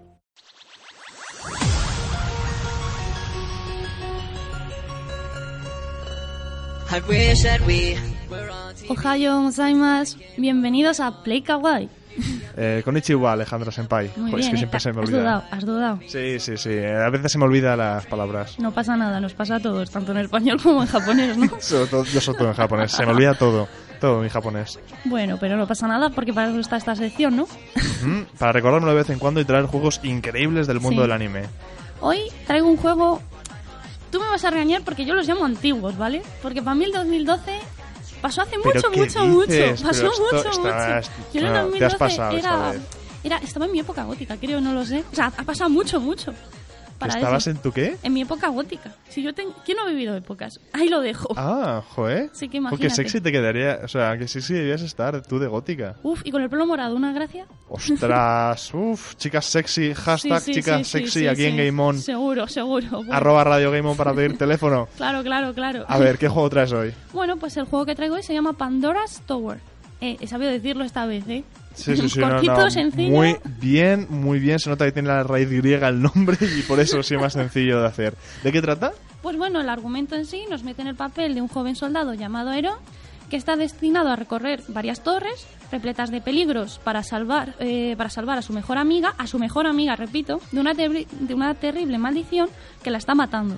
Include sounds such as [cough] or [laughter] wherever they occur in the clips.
wish Ohio gozaimasu, bienvenidos a Play Kawaii. Eh, Konnichiwa, Alejandra Senpai. Muy Jo, bien, es que eh, siempre se me has olvida. dudado, has dudado. Sí, sí, sí. eh, A veces se me olvidan las palabras. No pasa nada, nos pasa a todos, tanto en español como en japonés, ¿no? [laughs] Sobre todo- yo soy todo en japonés. Se me olvida todo. Todo en japonés. Bueno, pero no pasa nada porque para eso está esta sección, ¿no? Mm, Para recordármelo de vez en cuando y traer juegos increíbles del mundo Sí. del anime. Hoy traigo un juego... Tú me vas a regañar porque yo los llamo antiguos, ¿vale? Porque para mí el 2012 pasó hace ¿Pero mucho, mucho, dices? mucho. Pasó esto mucho, estás- mucho. Yo en el no, te has 2012 pasado era, era... Estaba en mi época gótica, creo, no lo sé. O sea, ha pasado mucho, mucho. Para ¿Estabas eso. en tu qué? En mi época gótica. Si yo tengo... ¿Quién no ha vivido épocas? Ahí lo dejo. Ah, joder. Sí que Porque imagínate. sexy te quedaría. O sea, que sexy debías estar tú de gótica. Uf, y con el pelo morado, una gracia. Ostras, [laughs] uff, chicas sexy, hashtag Sí, sí, chicas sí, sexy aquí en. Game On. Seguro, seguro. [laughs] Bueno, Arroba Radio Game On para pedir [laughs] teléfono. Claro, claro, claro. A ver, ¿qué juego traes hoy? Bueno, pues el juego que traigo hoy se llama Pandora's Tower. Eh, he sabido decirlo esta vez, ¿eh? Sí, sí, sí, no, Cortito, no, sencillo. Muy bien, muy bien. Se nota que tiene la raíz griega el nombre y por eso sí es más sencillo de hacer. ¿De qué trata? Pues bueno, el argumento en sí nos mete en el papel de un joven soldado llamado Ero que está destinado a recorrer varias torres repletas de peligros para salvar, eh, para salvar a su mejor amiga, a su mejor amiga, repito, de una, terri- de una terrible maldición que la está matando.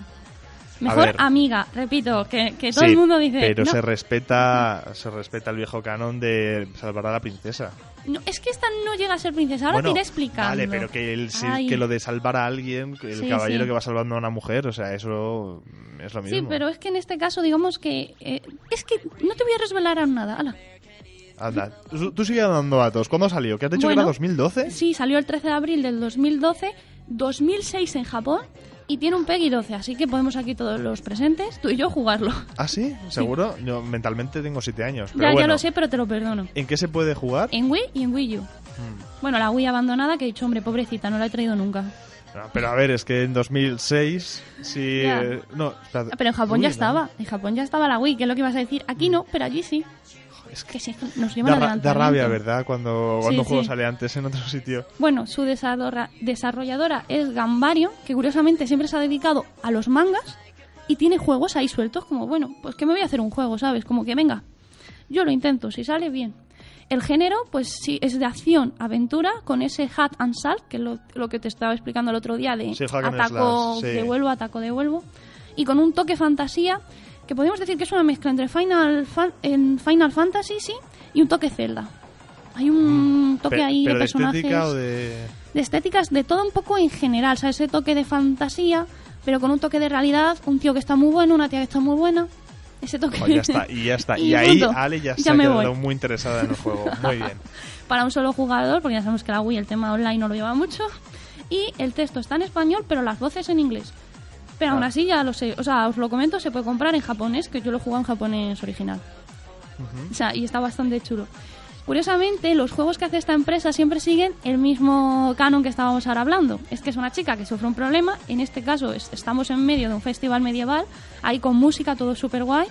Mejor ver. amiga, repito, que, que todo Sí, el mundo dice... Pero "No, se respeta se respeta el viejo canon de salvar a la princesa. no, es que esta no llega a ser princesa, ahora Bueno, te iré explicando. Vale, pero que, el, si- que lo de salvar a alguien, el Sí, caballero sí. que va salvando a una mujer, o sea, eso es lo mismo. Sí, pero es que en este caso, digamos que. eh, es que no te voy a resvelar nada. Ala. Anda, tú, tú sigue dando datos. ¿Cuándo salió? ¿Qué has dicho que Bueno, era 2012? Sí, salió el 13 de abril del 2012, 2006 en Japón y tiene un PEGI 12, así que podemos aquí todos los presentes, tú y yo, jugarlo. ¿Ah, sí? ¿Seguro? Yo mentalmente tengo 7 años. Pero ya, ya bueno, lo sé, pero te lo perdono. ¿En qué se puede jugar? En Wii y en Wii U. Hmm. Bueno, la Wii abandonada que he dicho, hombre, pobrecita, no la he traído nunca. No, pero a ver, es que en 2006 sí... Ya. eh, no, espérate. Ah, Pero en Japón Uy, ya no. estaba, en Japón ya estaba la Wii, que es lo que ibas a decir. Aquí no, pero allí sí. Es Que nos llevan Da, rabia, ¿verdad? Cuando, cuando Sí, un juego sí. sale antes en otro sitio. Bueno, su desarrolla- desarrolladora es Gambario, que curiosamente siempre se ha dedicado a los mangas y tiene juegos ahí sueltos, como bueno, pues que me voy a hacer un juego, ¿sabes? Como que venga, yo lo intento, si sale bien. El género, pues sí, es de acción, aventura, con ese hat and salt, que es lo, lo que te estaba explicando el otro día, de Sí, ataco, slash, sí. devuelvo, ataco, devuelvo. Y con un toque fantasía, que podemos decir que es una mezcla entre Final, Fan- en Final Fantasy, sí, y un toque Zelda. Hay un toque Mm. Pe- ahí ¿Pero de de personajes estética o de...? de estéticas, de todo un poco en general, o sea, ese toque de fantasía, pero con un toque de realidad, un tío que está muy bueno, una tía que está muy buena, ese toque... Oh, ya está, [laughs] y ya está. Y, Y ahí punto. Ale ya, Ya se ha quedado muy interesada en el juego. [laughs] Muy bien. Para un solo jugador, porque ya sabemos que la Wii el tema online no lo lleva mucho, y el texto está en español, pero las voces en inglés. Pero aún Ah. así ya lo sé, o sea, os lo comento, se puede comprar en japonés, que yo lo jugado en japonés original. O sea, y está bastante chulo. Curiosamente, los juegos que hace esta empresa siempre siguen el mismo canon que estábamos ahora hablando. Es que es una chica que sufre un problema, en este caso es- estamos en medio de un festival medieval, ahí con música, todo súper guay,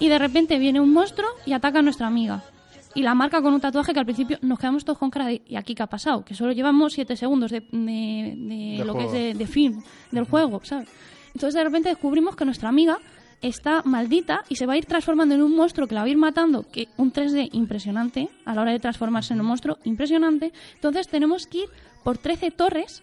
y de repente viene un monstruo y ataca a nuestra amiga. Y la marca con un tatuaje que al principio nos quedamos todos con cara de ¿y aquí qué ha pasado? Que solo llevamos 7 segundos de, de- de Del lo que es juego. de, de film, del juego, ¿sabes? Entonces de repente descubrimos que nuestra amiga está maldita y se va a ir transformando en un monstruo que la va a ir matando, que un 3D impresionante, a la hora de transformarse en un monstruo impresionante. Entonces tenemos que ir por 13 torres,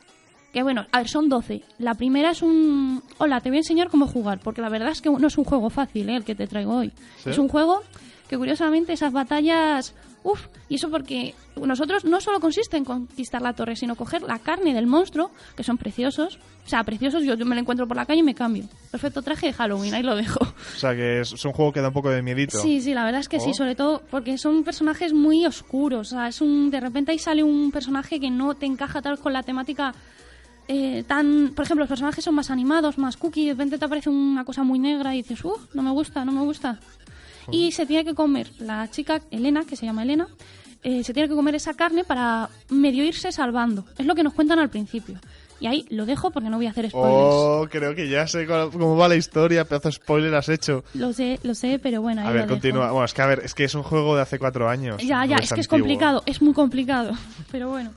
que bueno, a ver, son 12. La primera es un... Hola, te voy a enseñar cómo jugar, porque la verdad es que no es un juego fácil, ¿eh? el que te traigo hoy. ¿Sí? Es un juego que curiosamente esas batallas... Uf, y eso porque nosotros no solo consiste en conquistar la torre, sino coger la carne del monstruo, que son preciosos. O sea, preciosos, yo, yo me lo encuentro por la calle y me cambio. Perfecto traje de Halloween, ahí lo dejo. O sea que es, es un juego que da un poco de miedito. Sí, sí, la verdad es que sí, Oh. sobre todo porque son personajes muy oscuros. O sea, es un, de repente ahí sale un personaje que no te encaja tal con la temática eh, tan, por ejemplo, los personajes son más animados, más cookie, de repente te aparece una cosa muy negra y dices, uff, no me gusta, no me gusta. Y se tiene que comer la chica Elena, que se llama Elena, eh, se tiene que comer esa carne para medio irse salvando. Es lo que nos cuentan al principio. Y ahí lo dejo porque no voy a hacer spoilers. Oh, creo que ya sé cómo va la historia, pedazo de spoiler has hecho. Lo sé, lo sé, pero bueno, ahí A lo ver, dejo. continúa. Bueno, es que a ver, es que es un juego de hace cuatro años. Ya, ya, no es que es complicado, es muy complicado. [laughs] Pero bueno.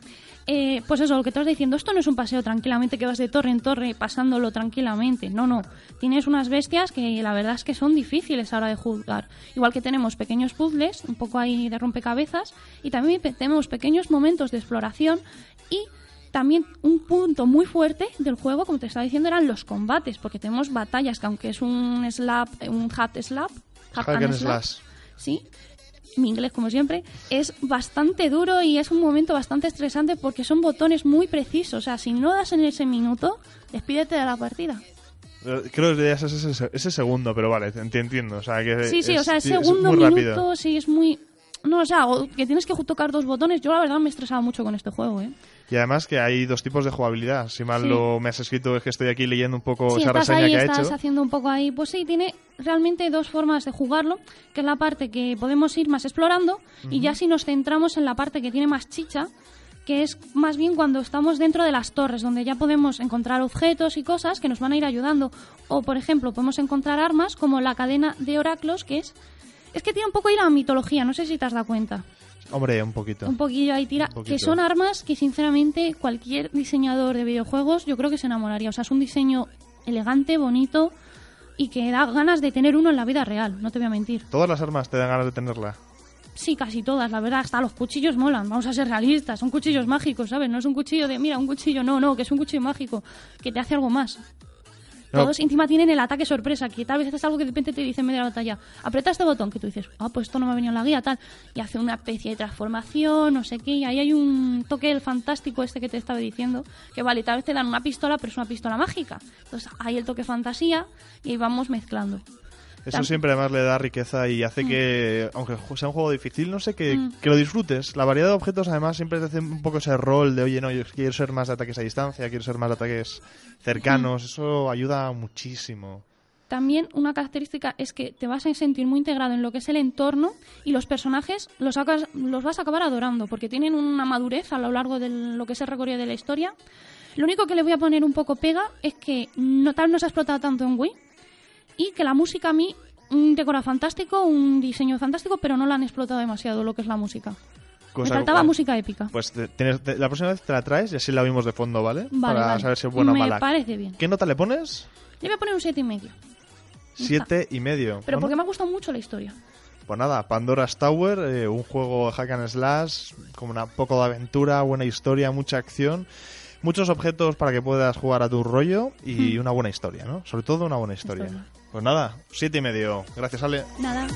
Eh, pues eso, lo que te vas diciendo, esto no es un paseo tranquilamente que vas de torre en torre pasándolo tranquilamente. No, no. Tienes unas bestias que la verdad es que son difíciles ahora de jugar. Igual que tenemos pequeños puzzles, un poco ahí de rompecabezas, y también tenemos pequeños momentos de exploración y también un punto muy fuerte del juego, como te estaba diciendo, eran los combates, porque tenemos batallas que aunque es un slap, un hat slap, hat and slash. sí, mi inglés como siempre, es bastante duro y es un momento bastante estresante porque son botones muy precisos. O sea, si no das en ese minuto, despídete de la partida. Creo que ese, ese- ese segundo, pero vale, te entiendo. O sea, que Sí, sí, es- o sea, es segundo muy rápido. minuto sí es muy... No, o sea, o que tienes que tocar dos botones. Yo la verdad me he estresado mucho con este juego, ¿eh? Y además que hay dos tipos de jugabilidad. Si mal Sí. lo me has escrito, es que estoy aquí leyendo un poco Si esa estás reseña ahí, que ha estás hecho. haciendo un poco ahí. Pues sí, tiene realmente dos formas de jugarlo, que es la parte que podemos ir más explorando y ya si nos centramos en la parte que tiene más chicha, que es más bien cuando estamos dentro de las torres, donde ya podemos encontrar objetos y cosas que nos van a ir ayudando. O, por ejemplo, podemos encontrar armas como la cadena de oraclos, que es... Es que tiene un poco ahí la mitología, no sé si te has dado cuenta. Hombre, un poquito. Un poquillo ahí tira. Que son armas que, sinceramente, cualquier diseñador de videojuegos yo creo que se enamoraría. O sea, es un diseño elegante, bonito y que da ganas de tener uno en la vida real, no te voy a mentir. Todas las armas te dan ganas de tenerla. Sí, casi todas, la verdad. Hasta los cuchillos molan, vamos a ser realistas. Son cuchillos mágicos, ¿sabes? No es un cuchillo de, mira, un cuchillo, no, no, que es un cuchillo mágico, que te hace algo más. Todos encima tienen el ataque sorpresa, que tal vez haces algo que de repente te dice en medio de la batalla, aprieta este botón, que tú dices, ah, pues esto no me ha venido en la guía, tal, y hace una especie de transformación, no sé qué, y ahí hay un toque el fantástico este que te estaba diciendo, que vale, tal vez te dan una pistola, pero es una pistola mágica. Entonces hay el toque fantasía y vamos mezclando. Eso siempre además le da riqueza y hace que, aunque sea un juego difícil, no sé, que, Mm. que lo disfrutes. La variedad de objetos además siempre te hace un poco ese rol de, oye, no, yo quiero ser más de ataques a distancia, quiero ser más de ataques cercanos. Eso ayuda muchísimo. También una característica es que te vas a sentir muy integrado en lo que es el entorno y los personajes los, acabas- los vas a acabar adorando porque tienen una madurez a lo largo de lo que es el recorrido de la historia. Lo único que le voy a poner un poco pega es que no, tal no se ha explotado tanto en Wii y que la música a mí, un decora fantástico, un diseño fantástico, pero no la han explotado demasiado lo que es la música. Cosa- Me faltaba música épica. Pues te- la próxima vez te la traes y así la vimos de fondo, ¿vale? Vale, Para vale. saber si es buena o Me mala. parece bien. ¿Qué nota le pones? Le voy a poner un 7 y medio. Siete y medio. Pero porque me ha gustado mucho la historia. Pues nada, Pandora's Tower, eh, un juego hack and slash, como una poco de aventura, buena historia, mucha acción, muchos objetos para que puedas jugar a tu rollo y una buena historia, ¿no? Sobre todo una buena historia. Historia. Pues nada, siete y medio. Gracias, Ale. Nada.